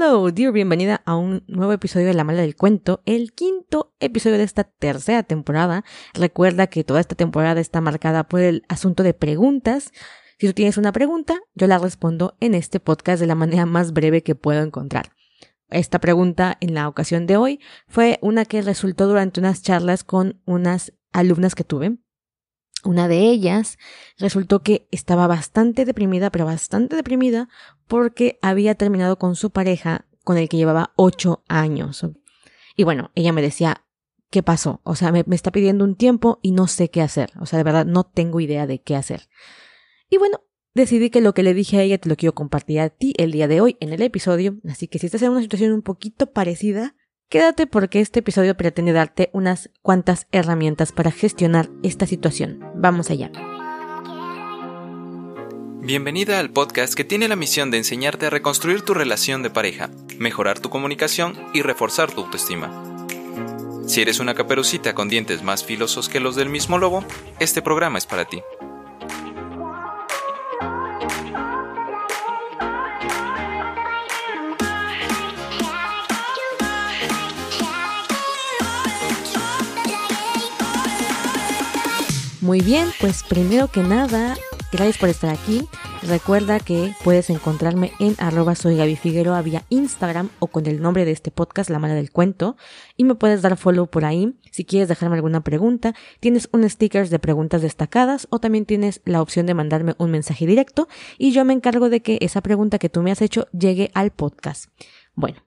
Hello, dear, bienvenida a un nuevo episodio de La Mala del Cuento, el quinto episodio de esta tercera temporada. Recuerda que toda esta temporada está marcada por el asunto de preguntas. Si tú tienes una pregunta, yo la respondo en este podcast de la manera más breve que puedo encontrar. Esta pregunta en la ocasión de hoy fue una que resultó durante unas charlas con unas alumnas que tuve una de ellas resultó que estaba bastante deprimida, pero bastante deprimida porque había terminado con su pareja con el que llevaba ocho años. Y bueno, ella me decía, ¿qué pasó? O sea, me, me, está pidiendo un tiempo y no sé qué hacer. O sea, de verdad no tengo idea de qué hacer. Y bueno, decidí que lo que le dije a ella te lo quiero compartir a ti el día de hoy en el episodio. Así que si estás en una situación un poquito parecida, Quédate porque este episodio pretende darte unas cuantas herramientas para gestionar esta situación. Vamos allá. Bienvenida al podcast que tiene la misión de enseñarte a reconstruir tu relación de pareja, mejorar tu comunicación y reforzar tu autoestima. Si eres una caperucita con dientes más filosos que los del mismo lobo, este programa es para ti. Muy bien, pues primero que nada, gracias por estar aquí. Recuerda que puedes encontrarme en arroba soy vía Instagram o con el nombre de este podcast, La Mala del Cuento. Y me puedes dar follow por ahí si quieres dejarme alguna pregunta. Tienes un sticker de preguntas destacadas o también tienes la opción de mandarme un mensaje directo y yo me encargo de que esa pregunta que tú me has hecho llegue al podcast. Bueno,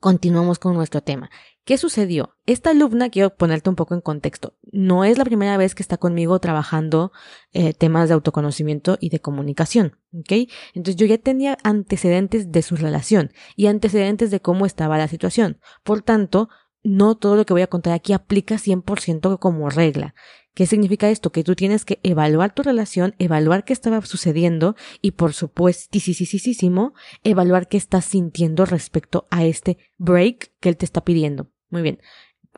continuamos con nuestro tema. ¿Qué sucedió? Esta alumna, quiero ponerte un poco en contexto, no es la primera vez que está conmigo trabajando eh, temas de autoconocimiento y de comunicación, ¿ok? Entonces yo ya tenía antecedentes de su relación y antecedentes de cómo estaba la situación. Por tanto, no todo lo que voy a contar aquí aplica 100% como regla. ¿Qué significa esto? Que tú tienes que evaluar tu relación, evaluar qué estaba sucediendo y por supuesto, evaluar qué estás sintiendo respecto a este break que él te está pidiendo. Muy bien.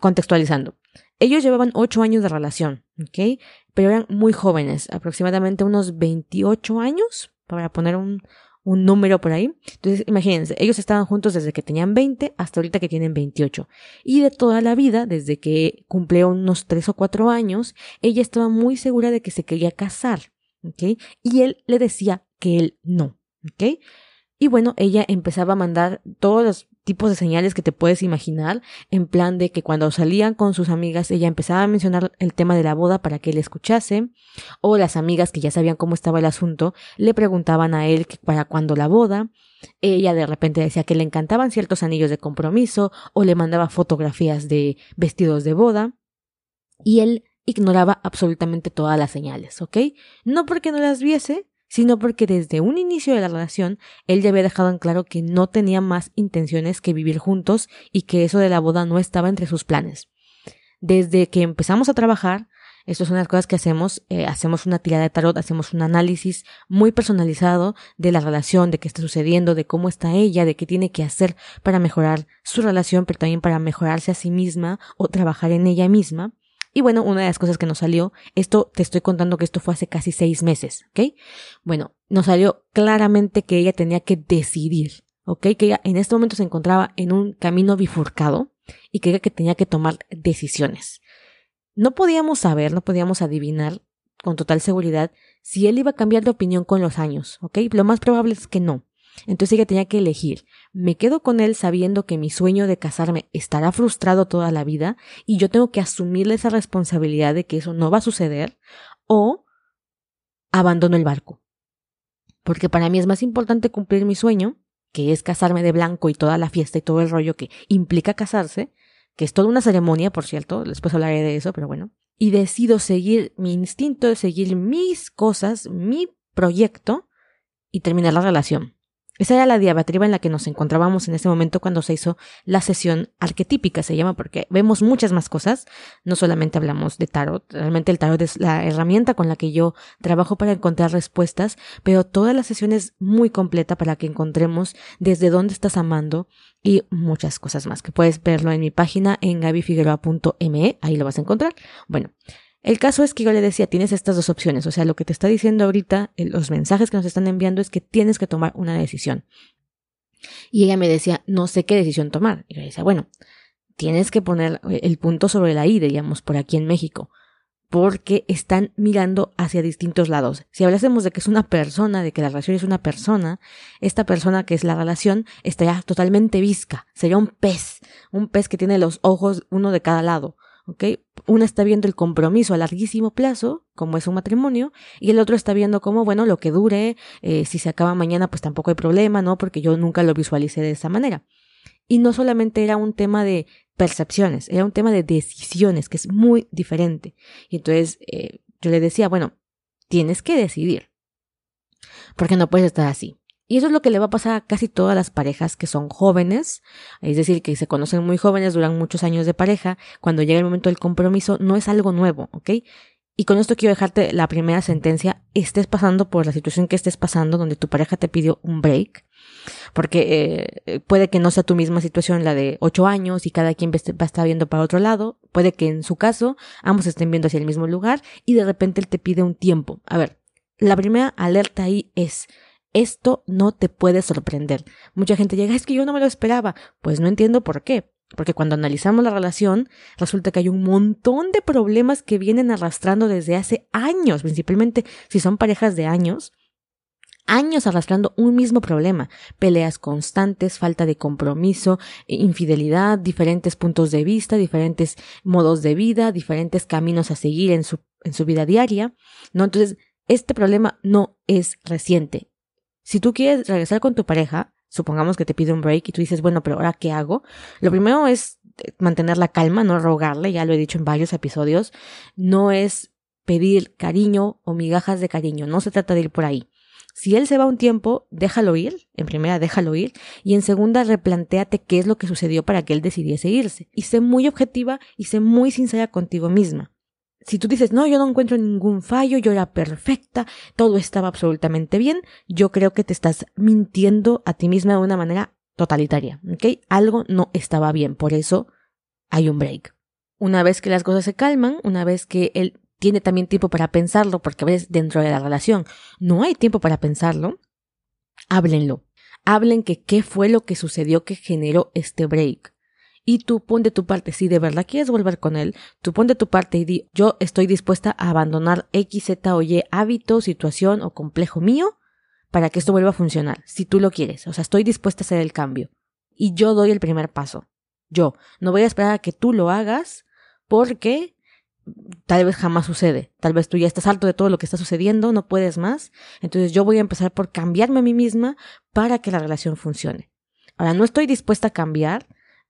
Contextualizando. Ellos llevaban ocho años de relación, ¿ok? Pero eran muy jóvenes, aproximadamente unos 28 años, para poner un, un número por ahí. Entonces, imagínense, ellos estaban juntos desde que tenían 20 hasta ahorita que tienen 28. Y de toda la vida, desde que cumplió unos 3 o 4 años, ella estaba muy segura de que se quería casar, ¿ok? Y él le decía que él no, ¿ok? Y bueno, ella empezaba a mandar todos los tipos de señales que te puedes imaginar, en plan de que cuando salían con sus amigas ella empezaba a mencionar el tema de la boda para que él escuchase, o las amigas que ya sabían cómo estaba el asunto le preguntaban a él para cuándo la boda, ella de repente decía que le encantaban ciertos anillos de compromiso o le mandaba fotografías de vestidos de boda, y él ignoraba absolutamente todas las señales, ¿ok? No porque no las viese, sino porque desde un inicio de la relación él ya había dejado en claro que no tenía más intenciones que vivir juntos y que eso de la boda no estaba entre sus planes. Desde que empezamos a trabajar, estas son las cosas que hacemos, eh, hacemos una tirada de tarot, hacemos un análisis muy personalizado de la relación, de qué está sucediendo, de cómo está ella, de qué tiene que hacer para mejorar su relación, pero también para mejorarse a sí misma o trabajar en ella misma. Y bueno, una de las cosas que nos salió, esto te estoy contando que esto fue hace casi seis meses, ¿ok? Bueno, nos salió claramente que ella tenía que decidir, ¿ok? Que ella en este momento se encontraba en un camino bifurcado y que ella que tenía que tomar decisiones. No podíamos saber, no podíamos adivinar con total seguridad si él iba a cambiar de opinión con los años, ¿ok? Lo más probable es que no. Entonces ella tenía que elegir, me quedo con él sabiendo que mi sueño de casarme estará frustrado toda la vida y yo tengo que asumirle esa responsabilidad de que eso no va a suceder, o abandono el barco. Porque para mí es más importante cumplir mi sueño, que es casarme de blanco y toda la fiesta y todo el rollo que implica casarse, que es toda una ceremonia, por cierto, después hablaré de eso, pero bueno, y decido seguir mi instinto, seguir mis cosas, mi proyecto y terminar la relación. Esa era la diabatriba en la que nos encontrábamos en ese momento cuando se hizo la sesión arquetípica, se llama, porque vemos muchas más cosas, no solamente hablamos de tarot, realmente el tarot es la herramienta con la que yo trabajo para encontrar respuestas, pero toda la sesión es muy completa para que encontremos desde dónde estás amando y muchas cosas más, que puedes verlo en mi página en gabifigueroa.me, ahí lo vas a encontrar. Bueno, el caso es que yo le decía, tienes estas dos opciones, o sea, lo que te está diciendo ahorita, los mensajes que nos están enviando es que tienes que tomar una decisión. Y ella me decía, no sé qué decisión tomar. Y yo decía, bueno, tienes que poner el punto sobre la I, digamos, por aquí en México porque están mirando hacia distintos lados. Si hablásemos de que es una persona, de que la relación es una persona, esta persona que es la relación estaría totalmente visca, sería un pez, un pez que tiene los ojos uno de cada lado. ¿Ok? Una está viendo el compromiso a larguísimo plazo, como es un matrimonio, y el otro está viendo cómo, bueno, lo que dure, eh, si se acaba mañana, pues tampoco hay problema, ¿no? Porque yo nunca lo visualicé de esa manera. Y no solamente era un tema de percepciones, era un tema de decisiones, que es muy diferente. Y entonces eh, yo le decía, bueno, tienes que decidir, porque no puedes estar así. Y eso es lo que le va a pasar a casi todas las parejas que son jóvenes, es decir, que se conocen muy jóvenes, duran muchos años de pareja, cuando llega el momento del compromiso no es algo nuevo, ¿ok? Y con esto quiero dejarte la primera sentencia, estés pasando por la situación que estés pasando, donde tu pareja te pidió un break, porque eh, puede que no sea tu misma situación la de ocho años y cada quien va a estar viendo para otro lado, puede que en su caso ambos estén viendo hacia el mismo lugar y de repente él te pide un tiempo. A ver, la primera alerta ahí es, esto no te puede sorprender. Mucha gente llega, es que yo no me lo esperaba. Pues no entiendo por qué. Porque cuando analizamos la relación, resulta que hay un montón de problemas que vienen arrastrando desde hace años, principalmente si son parejas de años, años arrastrando un mismo problema, peleas constantes, falta de compromiso, infidelidad, diferentes puntos de vista, diferentes modos de vida, diferentes caminos a seguir en su, en su vida diaria, ¿no? Entonces, este problema no es reciente. Si tú quieres regresar con tu pareja, supongamos que te pide un break y tú dices, bueno, pero ahora qué hago? Lo primero es mantener la calma, no rogarle, ya lo he dicho en varios episodios, no es pedir cariño o migajas de cariño, no se trata de ir por ahí. Si él se va un tiempo, déjalo ir, en primera déjalo ir, y en segunda replantéate qué es lo que sucedió para que él decidiese irse. Y sé muy objetiva y sé muy sincera contigo misma. Si tú dices, no, yo no encuentro ningún fallo, yo era perfecta, todo estaba absolutamente bien, yo creo que te estás mintiendo a ti misma de una manera totalitaria, ¿ok? Algo no estaba bien, por eso hay un break. Una vez que las cosas se calman, una vez que él tiene también tiempo para pensarlo, porque a veces dentro de la relación no hay tiempo para pensarlo, háblenlo. Hablen que qué fue lo que sucedió que generó este break y tú pon de tu parte, si de verdad quieres volver con él, tú pon de tu parte y di, yo estoy dispuesta a abandonar X, Z o Y hábito, situación o complejo mío para que esto vuelva a funcionar, si tú lo quieres, o sea, estoy dispuesta a hacer el cambio. Y yo doy el primer paso. Yo, no voy a esperar a que tú lo hagas porque tal vez jamás sucede. Tal vez tú ya estás harto de todo lo que está sucediendo, no puedes más. Entonces yo voy a empezar por cambiarme a mí misma para que la relación funcione. Ahora, no estoy dispuesta a cambiar,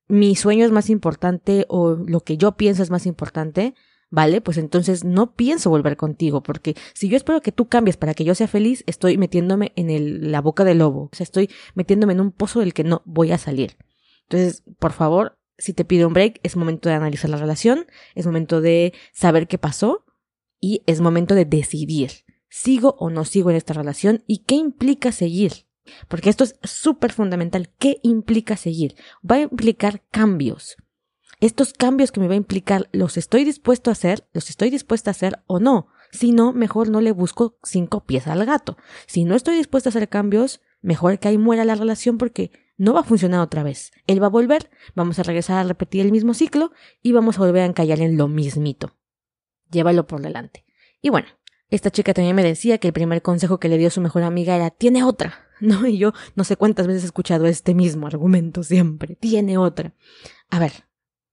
mi sueño es más importante o lo que yo pienso es más importante, ¿vale? Pues entonces no pienso volver contigo, porque si yo espero que tú cambies para que yo sea feliz, estoy metiéndome en la boca del lobo, o sea, estoy metiéndome en un pozo del que no voy a salir. Entonces, por favor, si te pido un break, es momento de analizar la relación, es momento de saber qué pasó y es momento de decidir, ¿sigo o no sigo en esta relación y qué implica seguir? Porque esto es súper fundamental. ¿Qué implica seguir? Va a implicar cambios. Estos cambios que me va a implicar, ¿los estoy dispuesto a hacer? ¿Los estoy dispuesta a hacer o no? Si no, mejor no le busco cinco pies al gato. Si no estoy dispuesta a hacer cambios, mejor que ahí muera la relación porque no va a funcionar otra vez. Él va a volver, vamos a regresar a repetir el mismo ciclo y vamos a volver a encallar en lo mismito. Llévalo por delante. Y bueno, esta chica también me decía que el primer consejo que le dio su mejor amiga era tiene otra. ¿no? Y yo no sé cuántas veces he escuchado este mismo argumento siempre. Tiene otra. A ver,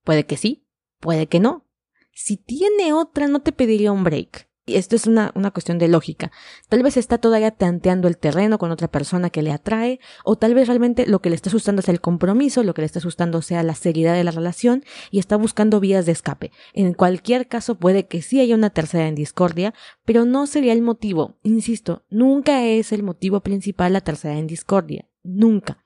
puede que sí, puede que no. Si tiene otra, no te pediría un break. Y esto es una, una cuestión de lógica. Tal vez está todavía tanteando el terreno con otra persona que le atrae, o tal vez realmente lo que le está asustando sea el compromiso, lo que le está asustando sea la seriedad de la relación, y está buscando vías de escape. En cualquier caso, puede que sí haya una tercera en discordia, pero no sería el motivo. Insisto, nunca es el motivo principal la tercera en discordia. Nunca.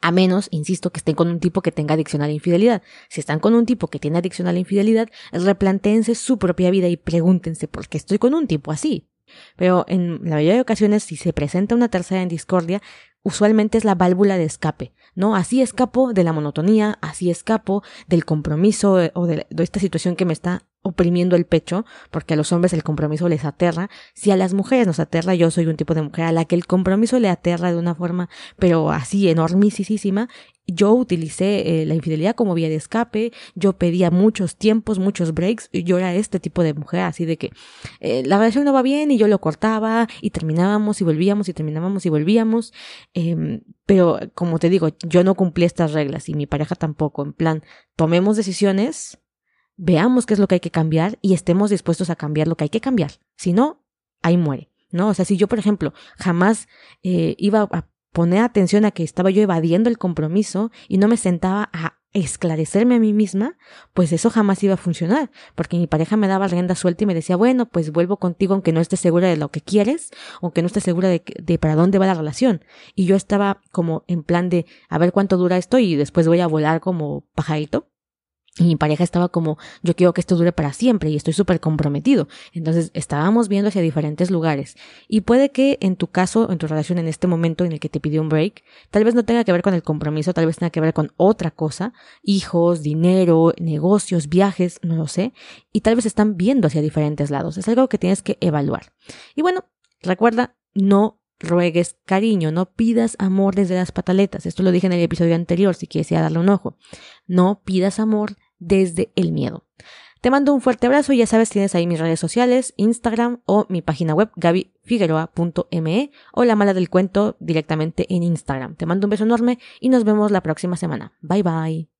A menos, insisto, que estén con un tipo que tenga adicción a la infidelidad. Si están con un tipo que tiene adicción a la infidelidad, replanteense su propia vida y pregúntense por qué estoy con un tipo así. Pero en la mayoría de ocasiones, si se presenta una tercera en discordia, usualmente es la válvula de escape, ¿no? Así escapo de la monotonía, así escapo del compromiso eh, o de, esta situación que me está oprimiendo el pecho, porque a los hombres el compromiso les aterra. Si a las mujeres nos aterra, yo soy un tipo de mujer a la que el compromiso le aterra de una forma, pero así enormísima, yo utilicé eh, la infidelidad como vía de escape, yo pedía muchos tiempos, muchos breaks, y yo era este tipo de mujer, así de que eh, la relación no va bien y yo lo cortaba y terminábamos y volvíamos y terminábamos y volvíamos, eh, pero como te digo, yo no cumplí estas reglas y mi pareja tampoco, en plan, tomemos decisiones, veamos qué es lo que hay que cambiar y estemos dispuestos a cambiar lo que hay que cambiar, si no, ahí muere. ¿no? O sea, si yo, por ejemplo, jamás eh, iba a poner atención a que estaba yo evadiendo el compromiso y no me sentaba a esclarecerme a mí misma, pues eso jamás iba a funcionar, porque mi pareja me daba rienda suelta y me decía, bueno, pues vuelvo contigo aunque no estés segura de lo que quieres, aunque no estés segura de, de para dónde va la relación. Y yo estaba como en plan de, a ver cuánto dura esto y después voy a volar como pajarito. Y mi pareja estaba como, yo quiero que esto dure para siempre y estoy súper comprometido. Entonces estábamos viendo hacia diferentes lugares. Y puede que en tu caso, en tu relación en este momento en el que te pidió un break, tal vez no tenga que ver con el compromiso, tal vez tenga que ver con otra cosa, hijos, dinero, negocios, viajes, no lo sé. Y tal vez están viendo hacia diferentes lados. Es algo que tienes que evaluar. Y bueno, recuerda, no ruegues cariño, no pidas amor desde las pataletas. Esto lo dije en el episodio anterior, si quieres ir a darle un ojo. No pidas amor desde el miedo. Te mando un fuerte abrazo y ya sabes, tienes ahí mis redes sociales, Instagram o mi página web gabifigueroa.me o la mala del cuento directamente en Instagram. Te mando un beso enorme y nos vemos la próxima semana. Bye bye.